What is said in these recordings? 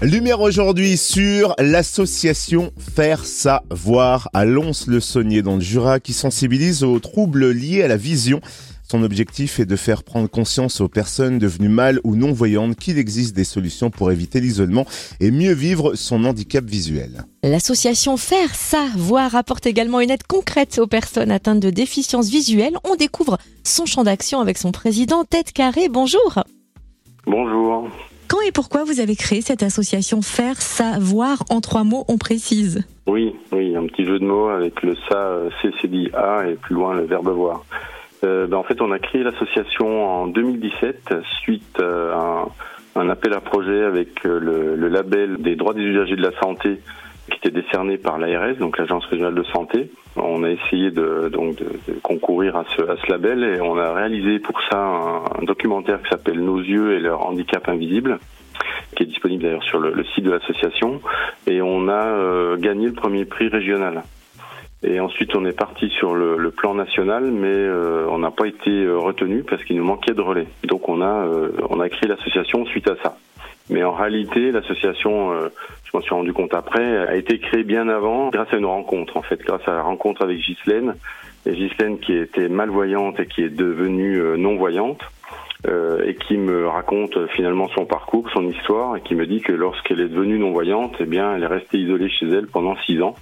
Lumière aujourd'hui sur l'association Faire Savoir à Lons-le-Saunier dans le Jura qui sensibilise aux troubles liés à la vision. Son objectif est de faire prendre conscience aux personnes devenues mal ou non-voyantes qu'il existe des solutions pour éviter l'isolement et mieux vivre son handicap visuel. L'association Faire Savoir apporte également une aide concrète aux personnes atteintes de déficience visuelle. On découvre son champ d'action avec son président Tête Carré. Bonjour. Bonjour. Et pourquoi vous avez créé cette association Faire Savoir En trois mots, on précise. Oui, oui, un petit jeu de mots avec le ça, C, C, D, A et plus loin le verbe voir. Euh, ben, en fait, on a créé l'association en 2017 suite à un, appel à projet avec euh, le, label des droits des usagers de la santé qui était décerné par l'ARS, donc l'Agence régionale de santé. On a essayé de, donc de, concourir à ce, à ce, label et on a réalisé pour ça un, un documentaire qui s'appelle Nos yeux et leur handicap invisible qui est disponible d'ailleurs sur le, le, site de l'association et on a euh, gagné le premier prix régional. Et ensuite, on est parti sur le, le plan national, mais euh, on n'a pas été euh, retenu parce qu'il nous manquait de relais. Donc, on a euh, on a créé l'association suite à ça. Mais en réalité, l'association, euh, je m'en suis rendu compte après, a été créée bien avant, grâce à une rencontre en fait, grâce à la rencontre avec Ghislaine. Et Ghislaine qui était malvoyante et qui est devenue euh, non voyante. et qui me raconte finalement son parcours, son histoire, et qui me dit que lorsqu'elle est devenue non-voyante, eh bien, elle est restée isolée chez elle pendant six ans.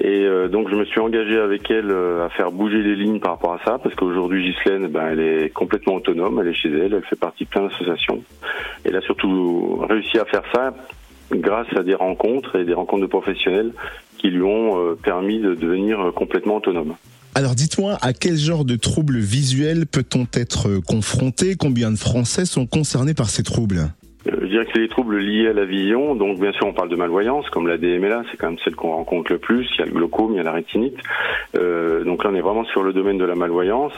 Et euh, donc je me suis engagé avec elle euh, à faire bouger les lignes par rapport à ça, parce qu'aujourd'hui Ghislaine, ben, elle est complètement autonome, elle est chez elle, elle fait partie de plein d'associations. Elle a surtout réussi à faire ça grâce à des rencontres et des rencontres de professionnels qui lui ont euh, permis de devenir complètement autonome. Alors dites-moi, à quel genre de troubles visuels peut-on être confronté? Combien de Français sont concernés par ces troubles? Je dirais que c'est les troubles liés à la vision. Donc, bien sûr, on parle de malvoyance, comme la DMLA, c'est quand même celle qu'on rencontre le plus. Il y a le glaucome, il y a la rétinite. Euh, donc là, on est vraiment sur le domaine de la malvoyance.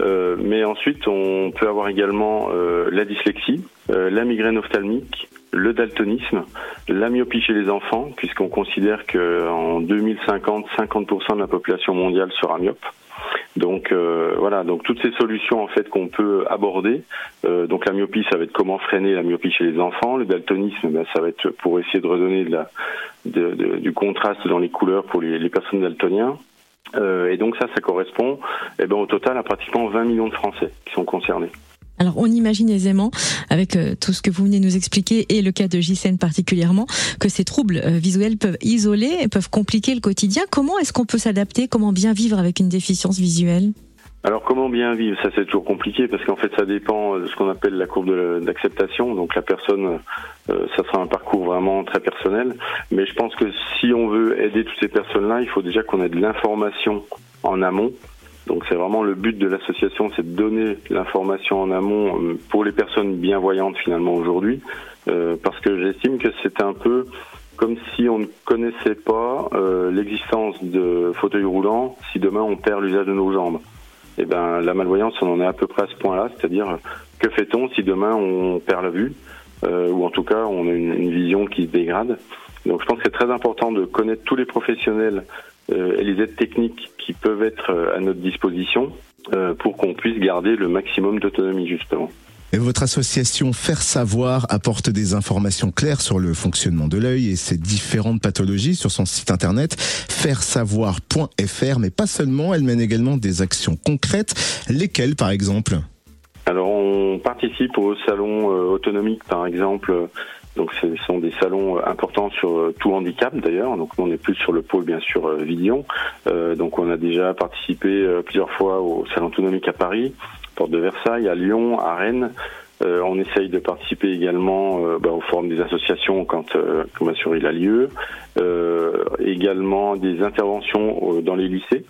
Euh, mais ensuite, on peut avoir également euh, la dyslexie, euh, la migraine ophtalmique, le daltonisme, la myopie chez les enfants, puisqu'on considère qu'en 2050, 50% de la population mondiale sera myope. Donc euh, voilà, donc toutes ces solutions en fait qu'on peut aborder. Euh, donc la myopie, ça va être comment freiner la myopie chez les enfants. Le daltonisme, ben, ça va être pour essayer de redonner de la, de, du contraste dans les couleurs pour les, personnes daltoniens. Euh, et donc ça, ça correspond eh ben, au total à pratiquement 20 millions de Français qui sont concernés. Alors on imagine aisément, avec euh, tout ce que vous venez nous expliquer et le cas de JCN particulièrement, que ces troubles euh, visuels peuvent isoler et peuvent compliquer le quotidien. Comment est-ce qu'on peut s'adapter? Comment bien vivre avec une déficience visuelle? Alors comment bien vivre? Ça c'est toujours compliqué parce qu'en fait ça dépend de ce qu'on appelle la courbe d'acceptation. Donc la personne, euh, ça sera un parcours vraiment très personnel. Mais je pense que si on veut aider toutes ces personnes-là, il faut déjà qu'on ait de l'information en amont donc c'est vraiment le but de l'association, c'est de donner l'information en amont euh, pour les personnes bienvoyantes finalement aujourd'hui, euh, parce que j'estime que c'est un peu comme si on ne connaissait pas euh, l'existence de fauteuils roulants si demain on perd l'usage de nos jambes. Et eh ben la malvoyance, on en est à peu près à ce point-là, c'est-à-dire que fait-on si demain on perd la vue? Euh, ou en tout cas on a une, une vision qui se dégrade. Donc je pense que c'est très important de connaître tous les professionnels et les aides techniques qui peuvent être euh, à notre disposition euh, pour qu'on puisse garder le maximum d'autonomie justement. Et votre association Faire Savoir apporte des informations claires sur le fonctionnement de l'œil et ses différentes pathologies sur son site internet fairesavoir.fr, mais pas seulement, elle mène également des actions concrètes. Lesquelles par exemple? Alors on participe au salon autonomique par exemple donc ce sont des salons euh, importants sur euh, tout handicap d'ailleurs. Donc on est plus sur le pôle bien sûr euh, Vision. Euh, donc on a déjà participé plusieurs fois au salon autonomique à Paris, porte de Versailles, à Lyon, à Rennes. Euh, on essaye de participer également euh, bah, au forum des associations quand, euh, il a lieu. également des interventions dans les lycées.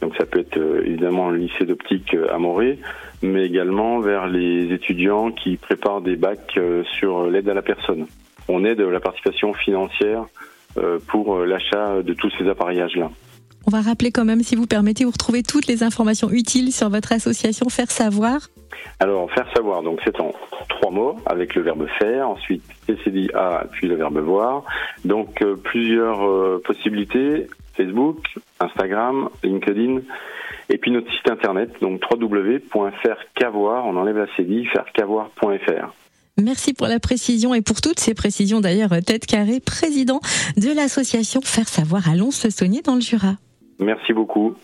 Donc ça peut être évidemment le lycée d'optique à Morée, mais également vers les étudiants qui préparent des bacs sur l'aide à la personne. On aide la participation financière pour l'achat de tous ces appareillages-là. On va rappeler quand même, si vous permettez, vous retrouvez toutes les informations utiles sur votre association Faire Savoir. Alors, Faire Savoir, donc c'est en trois mots, avec le verbe faire, ensuite A, puis le verbe voir. Donc, euh, plusieurs euh, possibilités, Facebook, Instagram, LinkedIn, et puis notre site internet, donc www.faircavoir, on enlève la cédille, faircavoir.fr. Merci pour la précision et pour toutes ces précisions d'ailleurs, Tête Carré, président de l'association Faire Savoir à Lons-le-Saunier dans le Jura. Merci beaucoup.